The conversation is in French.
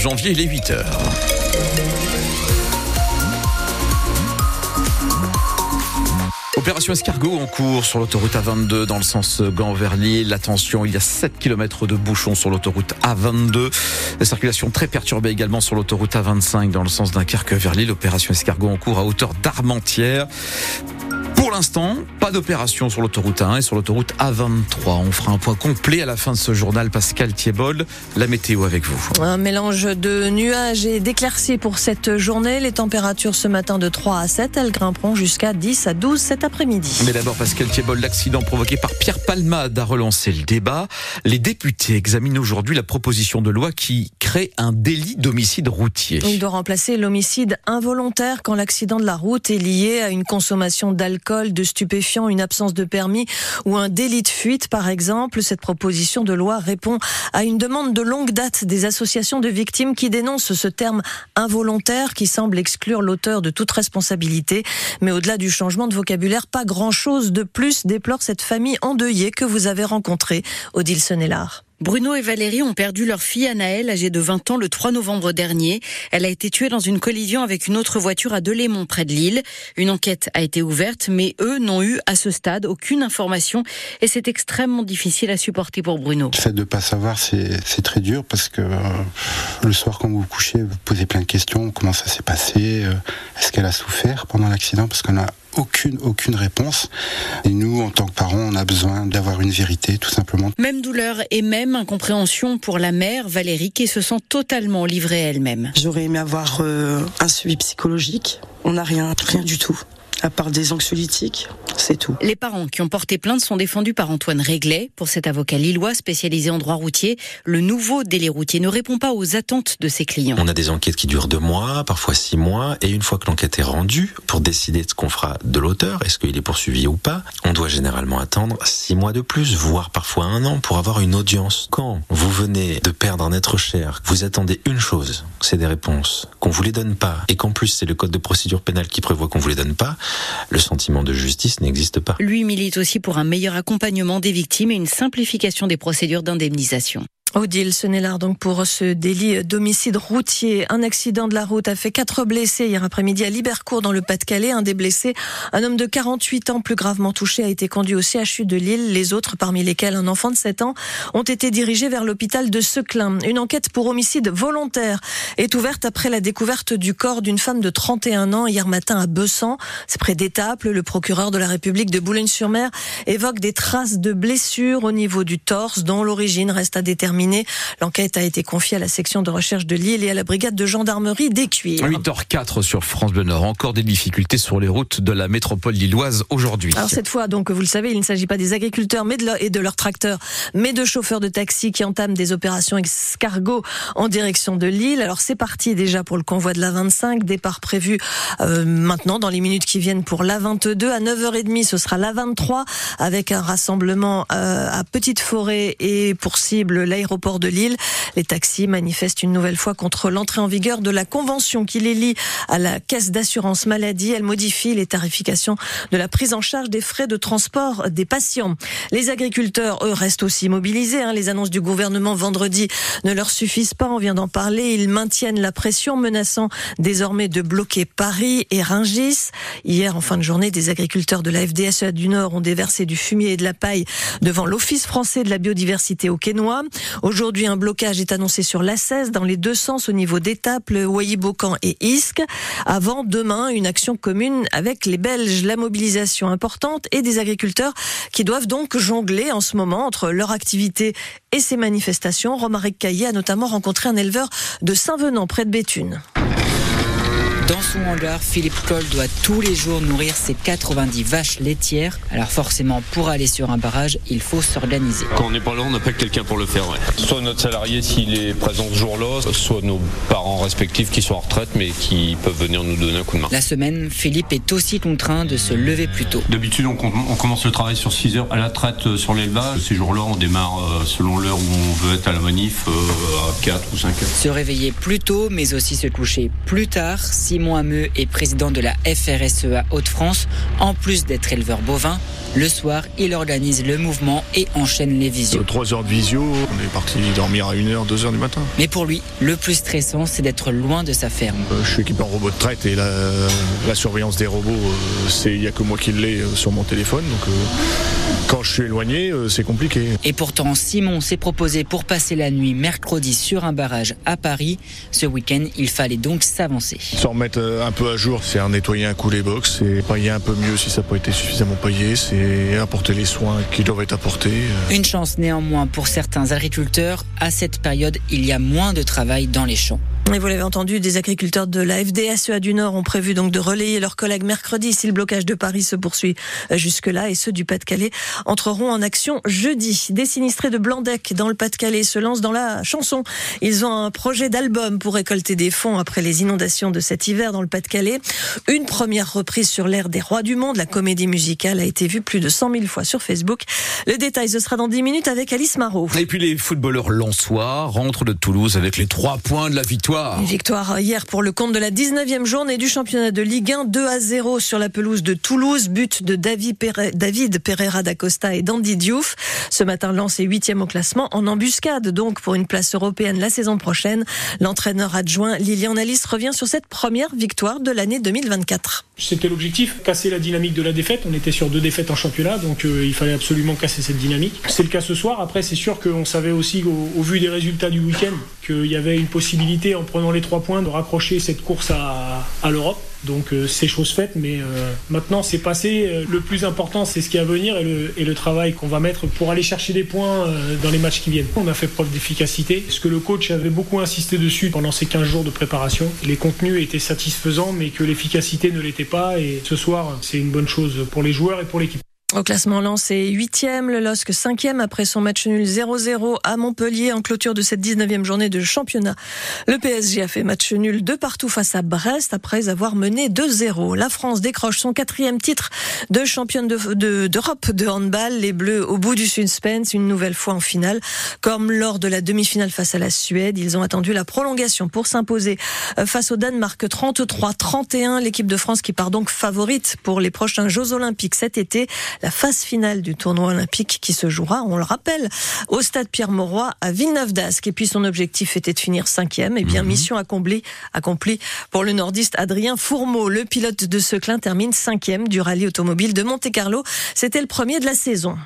janvier, les 8 heures. Opération escargot en cours sur l'autoroute A22 dans le sens Gand vers Lille. Attention, il y a 7 km de bouchons sur l'autoroute A22. La circulation très perturbée également sur l'autoroute A25 dans le sens Dunkerque vers Lille. Opération escargot en cours à hauteur d'Armentières. Pour l'instant, pas d'opération sur l'autoroute 1 et sur l'autoroute A23. On fera un point complet à la fin de ce journal. Pascal Thiebol, la météo avec vous. Un mélange de nuages et d'éclaircies pour cette journée. Les températures ce matin de 3 à 7, elles grimperont jusqu'à 10 à 12 cet après-midi. Mais d'abord, Pascal Thiebol, l'accident provoqué par Pierre Palmade a relancé le débat. Les députés examinent aujourd'hui la proposition de loi qui crée un délit d'homicide routier. Il doit remplacer l'homicide involontaire quand l'accident de la route est lié à une consommation d'alcool de stupéfiants, une absence de permis ou un délit de fuite, par exemple. Cette proposition de loi répond à une demande de longue date des associations de victimes qui dénoncent ce terme involontaire qui semble exclure l'auteur de toute responsabilité. Mais au-delà du changement de vocabulaire, pas grand-chose de plus déplore cette famille endeuillée que vous avez rencontrée, Odile Sonnellard. Bruno et Valérie ont perdu leur fille Anaëlle, âgée de 20 ans, le 3 novembre dernier. Elle a été tuée dans une collision avec une autre voiture à Delémont, près de Lille. Une enquête a été ouverte, mais eux n'ont eu à ce stade aucune information et c'est extrêmement difficile à supporter pour Bruno. Le fait de ne pas savoir, c'est très dur parce que euh, le soir, quand vous vous couchez, vous posez plein de questions. Comment ça s'est passé? Euh, Est-ce qu'elle a souffert pendant l'accident? Parce qu'on a aucune, aucune réponse. Et nous, en tant que parents, on a besoin d'avoir une vérité, tout simplement. Même douleur et même incompréhension pour la mère, Valérie, qui se sent totalement livrée elle-même. J'aurais aimé avoir euh, un suivi psychologique. On n'a rien, rien du tout à part des anxiolytiques, c'est tout. Les parents qui ont porté plainte sont défendus par Antoine Réglet. Pour cet avocat lillois spécialisé en droit routier, le nouveau délai routier ne répond pas aux attentes de ses clients. On a des enquêtes qui durent deux mois, parfois six mois, et une fois que l'enquête est rendue, pour décider de ce qu'on fera de l'auteur, est-ce qu'il est poursuivi ou pas, on doit généralement attendre six mois de plus, voire parfois un an pour avoir une audience. Quand vous venez de perdre un être cher, vous attendez une chose, c'est des réponses, qu'on vous les donne pas, et qu'en plus c'est le code de procédure pénale qui prévoit qu'on vous les donne pas, le sentiment de justice n'existe pas. Lui milite aussi pour un meilleur accompagnement des victimes et une simplification des procédures d'indemnisation. Odile Senelard, donc pour ce délit d'homicide routier. Un accident de la route a fait quatre blessés hier après-midi à Libercourt dans le Pas-de-Calais. Un des blessés, un homme de 48 ans plus gravement touché, a été conduit au CHU de Lille. Les autres, parmi lesquels un enfant de 7 ans, ont été dirigés vers l'hôpital de Seclin. Une enquête pour homicide volontaire est ouverte après la découverte du corps d'une femme de 31 ans hier matin à Bessan. C'est près d'Étaples. Le procureur de la République de Boulogne-sur-Mer évoque des traces de blessures au niveau du torse dont l'origine reste à déterminer L'enquête a été confiée à la section de recherche de Lille et à la brigade de gendarmerie d'Écuire. 8h04 sur France Bleu Nord. Encore des difficultés sur les routes de la métropole lilloise aujourd'hui. Alors cette fois, donc, vous le savez, il ne s'agit pas des agriculteurs mais de et de leurs tracteurs, mais de chauffeurs de taxi qui entament des opérations escargot en direction de Lille. Alors c'est parti déjà pour le convoi de la 25, départ prévu euh, maintenant dans les minutes qui viennent pour la 22 à 9h30. Ce sera la 23 avec un rassemblement euh, à Petite Forêt et pour cible l'aéroport port de Lille. Les taxis manifestent une nouvelle fois contre l'entrée en vigueur de la convention qui les lie à la caisse d'assurance maladie. Elle modifie les tarifications de la prise en charge des frais de transport des patients. Les agriculteurs, eux, restent aussi mobilisés. Hein. Les annonces du gouvernement vendredi ne leur suffisent pas. On vient d'en parler. Ils maintiennent la pression, menaçant désormais de bloquer Paris et Ringis. Hier, en fin de journée, des agriculteurs de la FDSEA du Nord ont déversé du fumier et de la paille devant l'Office français de la biodiversité au Quénois. Aujourd'hui, un blocage est annoncé sur l'A16 dans les deux sens au niveau d'Étaples, Ouayibocan et Isque. Avant demain, une action commune avec les Belges. La mobilisation importante et des agriculteurs qui doivent donc jongler en ce moment entre leur activité et ces manifestations. Romaric Caillé a notamment rencontré un éleveur de Saint-Venant près de Béthune. Dans son hangar, Philippe Cole doit tous les jours nourrir ses 90 vaches laitières. Alors forcément, pour aller sur un barrage, il faut s'organiser. Quand on n'est pas là, on n'a pas quelqu'un pour le faire. Soit notre salarié s'il est présent ce jour-là, soit nos parents respectifs qui sont en retraite mais qui peuvent venir nous donner un coup de main. La semaine, Philippe est aussi contraint de se lever plus tôt. D'habitude, on, commence le travail sur 6 heures à la traite euh, sur l'élevage. Ces jours-là, on démarre euh, selon l'heure où on veut être à la manif euh, à 4 ou 5 heures. Se réveiller plus tôt mais aussi se coucher plus tard. Simon Simon Hameux est président de la FRSEA Hauts-de-France. En plus d'être éleveur bovin, le soir, il organise le mouvement et enchaîne les visios. 3 heures de visio, on est parti dormir à 1h, 2h du matin. Mais pour lui, le plus stressant, c'est d'être loin de sa ferme. Euh, je suis équipé en robot de traite et la, la surveillance des robots, euh, c'est il n'y a que moi qui l'ai euh, sur mon téléphone. Donc euh, quand je suis éloigné, c'est compliqué. Et pourtant, Simon s'est proposé pour passer la nuit mercredi sur un barrage à Paris. Ce week-end, il fallait donc s'avancer. Remettre euh, un peu à jour, c'est nettoyer un coup les box, c'est pailler un peu mieux si ça n'a pas été suffisamment payé, c'est apporter les soins qui doivent être apportés. euh. Une chance néanmoins pour certains agriculteurs, à cette période, il y a moins de travail dans les champs. Et vous l'avez entendu, des agriculteurs de la FDSEA du Nord ont prévu donc de relayer leurs collègues mercredi si le blocage de Paris se poursuit jusque-là et ceux du Pas-de-Calais entreront en action jeudi. Des sinistrés de Blandec dans le Pas-de-Calais se lancent dans la chanson. Ils ont un projet d'album pour récolter des fonds après les inondations de cet hiver dans le Pas-de-Calais. Une première reprise sur l'ère des rois du monde. La comédie musicale a été vue plus de 100 000 fois sur Facebook. Le détail, ce sera dans 10 minutes avec Alice Marot. Et puis les footballeurs lensois rentrent de Toulouse avec les trois points de la victoire. Une victoire hier pour le compte de la 19e journée du championnat de Ligue 1, 2 à 0 sur la pelouse de Toulouse, but de David, Pere- David Pereira d'Acosta et d'Andy Diouf. Ce matin, Lens est 8e au classement, en embuscade donc pour une place européenne la saison prochaine. L'entraîneur adjoint Lilian Alice revient sur cette première victoire de l'année 2024. C'était l'objectif, casser la dynamique de la défaite. On était sur deux défaites en championnat, donc euh, il fallait absolument casser cette dynamique. C'est le cas ce soir. Après, c'est sûr qu'on savait aussi, au, vu des résultats du week-end, qu'il y avait une possibilité, en prenant les trois points, de raccrocher cette course à l'Europe. Donc euh, c'est chose faite, mais euh, maintenant c'est passé. Euh, Le plus important, c'est ce qui est à venir et le, travail qu'on va mettre pour aller chercher des points dans les matchs qui viennent. On a fait preuve d'efficacité. Ce que le coach avait beaucoup insisté dessus pendant ces 15 jours de préparation, les contenus étaient satisfaisants, mais que l'efficacité ne l'était pas. Et ce soir, c'est une bonne chose pour les joueurs et pour l'équipe. Au classement, Lens est 8e, le LOSC 5e après son match nul 0-0 à Montpellier en clôture de cette 19e journée de championnat. Le PSG a fait match nul de partout face à Brest après avoir mené 2-0. La France décroche son quatrième titre de championne de- de- d'Europe de, handball. Les Bleus au bout du suspense, une nouvelle fois en finale. Comme lors de la demi-finale face à la Suède, ils ont attendu la prolongation pour s'imposer euh, face au Danemark 33-31. L'équipe de France qui part donc favorite pour les prochains Jeux Olympiques cet été la phase finale du tournoi olympique qui se jouera, on le rappelle, au stade Pierre-Mauroy à Villeneuve d'Ascq. Et puis son objectif était de finir cinquième. Et bien, mission accomplie, accomplie pour le nordiste Adrien Fourmeau. Le pilote de Seclin termine cinquième du rallye automobile de Monte-Carlo. C'était le premier de la saison.